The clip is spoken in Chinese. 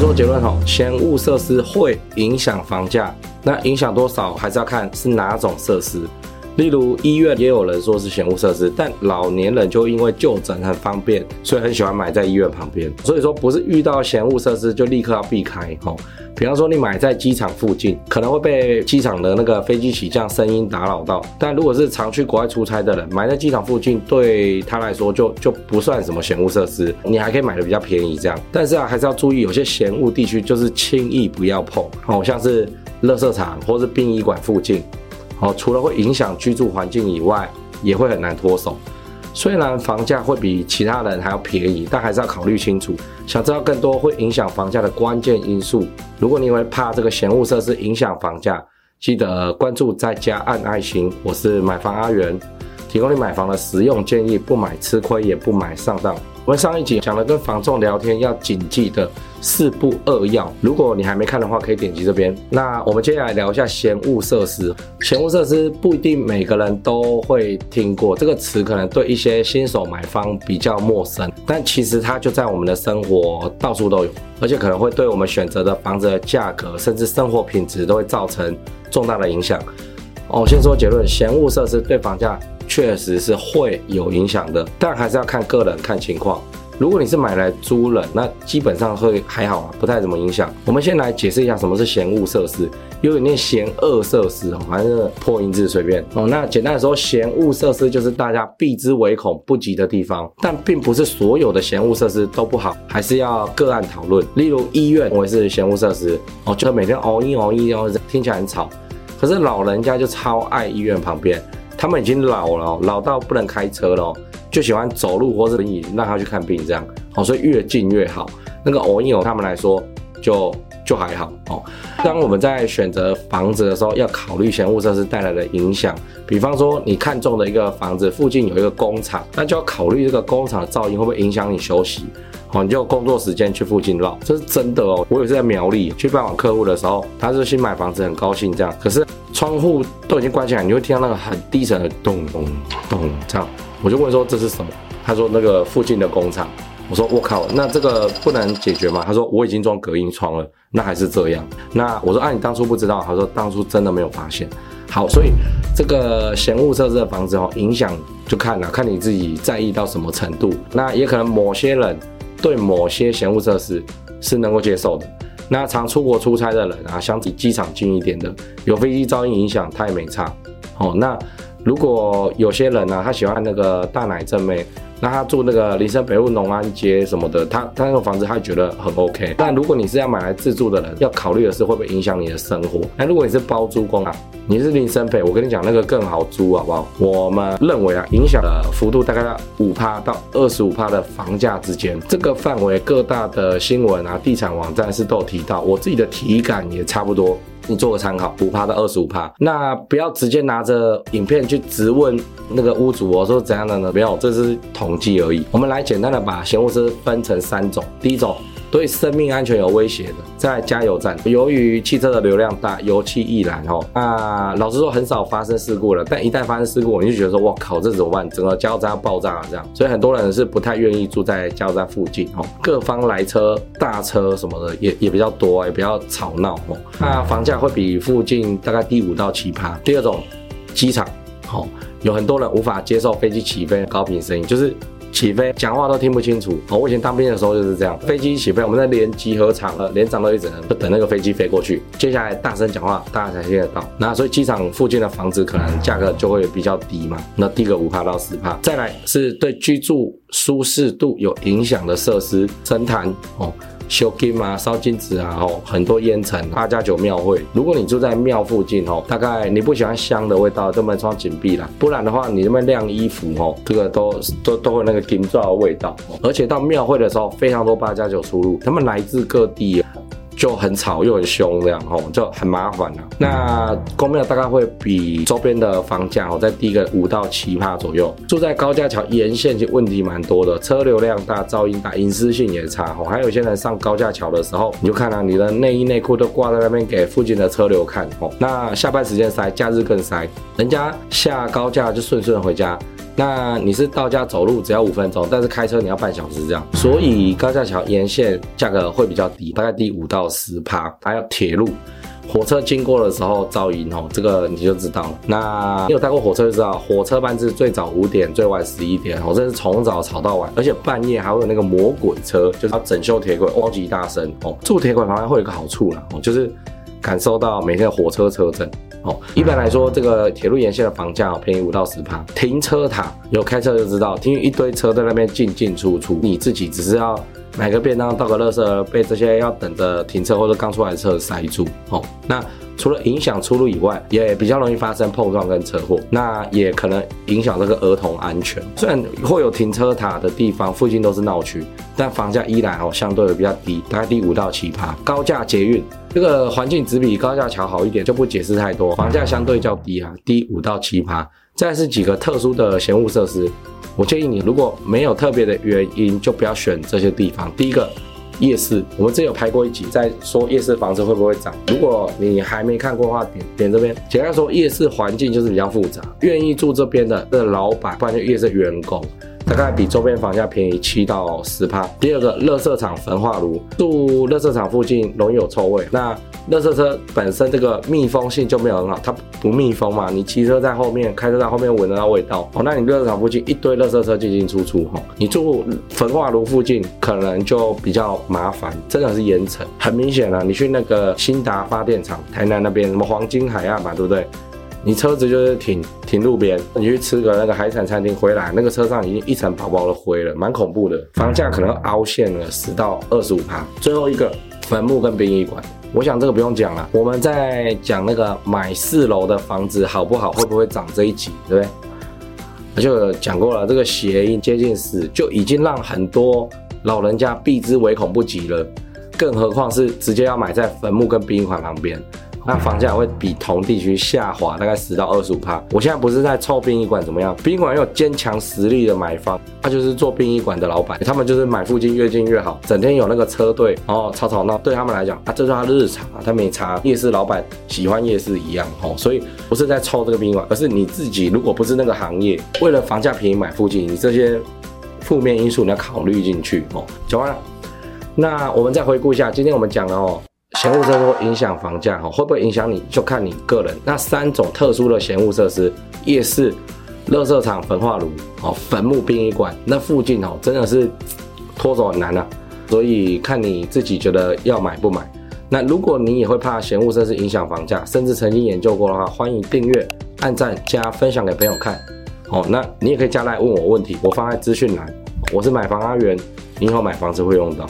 做结论吼，先物设施会影响房价，那影响多少还是要看是哪种设施。例如医院也有人说是嫌物设施，但老年人就因为就诊很方便，所以很喜欢买在医院旁边。所以说不是遇到嫌物设施就立刻要避开哦。比方说你买在机场附近，可能会被机场的那个飞机起降声音打扰到。但如果是常去国外出差的人，买在机场附近对他来说就就不算什么嫌物设施，你还可以买的比较便宜这样。但是啊，还是要注意，有些嫌物地区就是轻易不要碰，哦像是垃圾场或是殡仪馆附近。哦，除了会影响居住环境以外，也会很难脱手。虽然房价会比其他人还要便宜，但还是要考虑清楚。想知道更多会影响房价的关键因素，如果你会怕这个嫌物设施影响房价，记得关注再加按爱心。我是买房阿元，提供你买房的实用建议，不买吃亏，也不买上当。我们上一集讲了跟房仲聊天要谨记的四不二要，如果你还没看的话，可以点击这边。那我们接下来聊一下嫌物设施。嫌物设施不一定每个人都会听过这个词，可能对一些新手买方比较陌生，但其实它就在我们的生活到处都有，而且可能会对我们选择的房子的价格，甚至生活品质都会造成重大的影响。哦，先说结论，嫌物设施对房价。确实是会有影响的，但还是要看个人看情况。如果你是买来租了，那基本上会还好啊，不太怎么影响。我们先来解释一下什么是嫌恶设施，有点念嫌恶设施哦，反正破音字随便哦。那简单的说，嫌恶设施就是大家避之唯恐不及的地方，但并不是所有的嫌恶设施都不好，还是要个案讨论。例如医院，我也是嫌恶设施哦，就每天熬一熬一，哦，听起来很吵。可是老人家就超爱医院旁边。他们已经老了，老到不能开车了，就喜欢走路或者轮椅让他去看病这样，哦，所以越近越好。那个偶印欧他们来说就就还好哦。当我们在选择房子的时候，要考虑嫌物设施带来的影响。比方说，你看中的一个房子附近有一个工厂，那就要考虑这个工厂的噪音会不会影响你休息。哦，你就工作时间去附近绕，这是真的哦。我也是在苗栗去拜访客户的时候，他是新买房子，很高兴这样，可是。窗户都已经关起来，你会听到那个很低沉的咚咚咚这样。我就问说这是什么？他说那个附近的工厂。我说我靠，那这个不能解决吗？他说我已经装隔音窗了，那还是这样。那我说啊，你当初不知道？他说当初真的没有发现。好，所以这个嫌恶设施的房子哦，影响就看了，看你自己在意到什么程度。那也可能某些人对某些嫌恶设施是能够接受的。那常出国出差的人啊，相比机场近一点的，有飞机噪音影响，他也没差。哦，那如果有些人呢、啊，他喜欢那个大奶正妹。那他住那个林森北路农安街什么的，他他那个房子他觉得很 OK。但如果你是要买来自住的人，要考虑的是会不会影响你的生活。那如果你是包租公啊，你是林森北，我跟你讲那个更好租好不好？我们认为啊，影响的幅度大概在五趴到二十五趴的房价之间。这个范围各大的新闻啊、地产网站是都有提到，我自己的体感也差不多。你做个参考，五趴到二十五趴，那不要直接拿着影片去直问那个屋主，我说怎样的呢？没有，这是统计而已。我们来简单的把闲物资分成三种，第一种。对生命安全有威胁的，在加油站，由于汽车的流量大，油气易燃哦。那老实说，很少发生事故了，但一旦发生事故，你就觉得说，哇靠，这怎么办？整个加油站要爆炸了这样。所以很多人是不太愿意住在加油站附近哦。各方来车，大车什么的也也比较多，也比较吵闹哦。那房价会比附近大概低五到七趴。第二种，机场，哦，有很多人无法接受飞机起飞的高频声音，就是。起飞讲话都听不清楚哦！我以前当兵的时候就是这样，飞机起飞，我们在连集合场了，连长都一整人，就等那个飞机飞过去，接下来大声讲话，大家才听得到。那所以机场附近的房子可能价格就会比较低嘛，那低个五帕到十帕。再来是对居住舒适度有影响的设施，深潭哦。修金啊，烧金纸啊，哦，很多烟尘。八加九庙会，如果你住在庙附近哦，大概你不喜欢香的味道，就门窗紧闭了，不然的话，你那边晾衣服哦，这个都都都会那个金皂的味道。而且到庙会的时候，非常多八加九出入，他们来自各地。就很吵又很凶，这样吼就很麻烦了。那公庙大概会比周边的房价哦再低个五到七趴左右。住在高架桥沿线，其实问题蛮多的，车流量大，噪音大，隐私性也差哦。还有些人上高架桥的时候，你就看啊，你的内衣内裤都挂在那边给附近的车流看哦。那下班时间塞，假日更塞，人家下高架就顺顺回家。那你是到家走路只要五分钟，但是开车你要半小时这样。所以高架桥沿线价格会比较低，大概低五到十趴。还有铁路。火车经过的时候噪音哦，这个你就知道了。那你有搭过火车就知道，火车班次最早五点，最晚十一点，哦，这是从早吵到晚，而且半夜还会有那个魔鬼车，就是要整修铁轨，超级大声哦。住铁轨旁边会有一个好处啦，哦，就是感受到每天的火车车震哦。一般来说，这个铁路沿线的房价哦，便宜五到十趴。停车塔有开车就知道，停一堆车在那边进进出出，你自己只是要。买个便当，倒个垃圾，被这些要等着停车或者刚出来的车塞住哦。那除了影响出入以外，也比较容易发生碰撞跟车祸。那也可能影响这个儿童安全。虽然会有停车塔的地方，附近都是闹区，但房价依然哦相对的比较低，大概低五到七趴。高架捷运这个环境只比高架桥好一点，就不解释太多。房价相对较低啊，低五到七趴。再是几个特殊的嫌物设施。我建议你，如果没有特别的原因，就不要选这些地方。第一个，夜市，我们之前有拍过一集，在说夜市房子会不会涨。如果你还没看过的话，点点这边。简单说，夜市环境就是比较复杂，愿意住这边的的老板，不然就夜市员工。大概比周边房价便宜七到十趴。第二个，垃圾场焚化炉，住垃圾场附近容易有臭味。那垃圾车本身这个密封性就没有很好，它不密封嘛，你骑车在后面，开车在后面闻得到味道。哦，那你垃圾场附近一堆垃圾车进进出出，哈，你住焚化炉附近可能就比较麻烦，真的是烟尘。很明显啊，你去那个兴达发电厂，台南那边什么黄金海岸嘛，对不对？你车子就是停停路边，你去吃个那个海产餐厅回来，那个车上已经一层薄薄的灰了，蛮恐怖的。房价可能凹陷了十到二十五趴。最后一个坟墓跟殡仪馆，我想这个不用讲了。我们在讲那个买四楼的房子好不好，会不会涨这一集，对不对？就讲过了，这个谐音接近死就已经让很多老人家避之唯恐不及了，更何况是直接要买在坟墓跟殡仪馆旁边。那房价会比同地区下滑大概十到二十五趴。我现在不是在臭殡仪馆怎么样，殡仪馆有坚强实力的买方，他就是做殡仪馆的老板，他们就是买附近越近越好，整天有那个车队，然后吵吵闹，对他们来讲啊，这是他日常啊，他没差。夜市老板喜欢夜市一样哦，所以不是在臭这个殡仪馆，而是你自己如果不是那个行业，为了房价便宜买附近，你这些负面因素你要考虑进去哦。讲完了，那我们再回顾一下，今天我们讲了哦。嫌恶设施影响房价哈，会不会影响你就看你个人。那三种特殊的嫌恶设施：夜市、垃圾场、焚化炉、哦，坟墓、殡仪馆，那附近哦，真的是脱手很难啊。所以看你自己觉得要买不买。那如果你也会怕嫌恶设施影响房价，甚至曾经研究过的话，欢迎订阅、按赞、加分享给朋友看。哦，那你也可以加来问我问题，我放在资讯栏。我是买房阿元，你以后买房子会用到。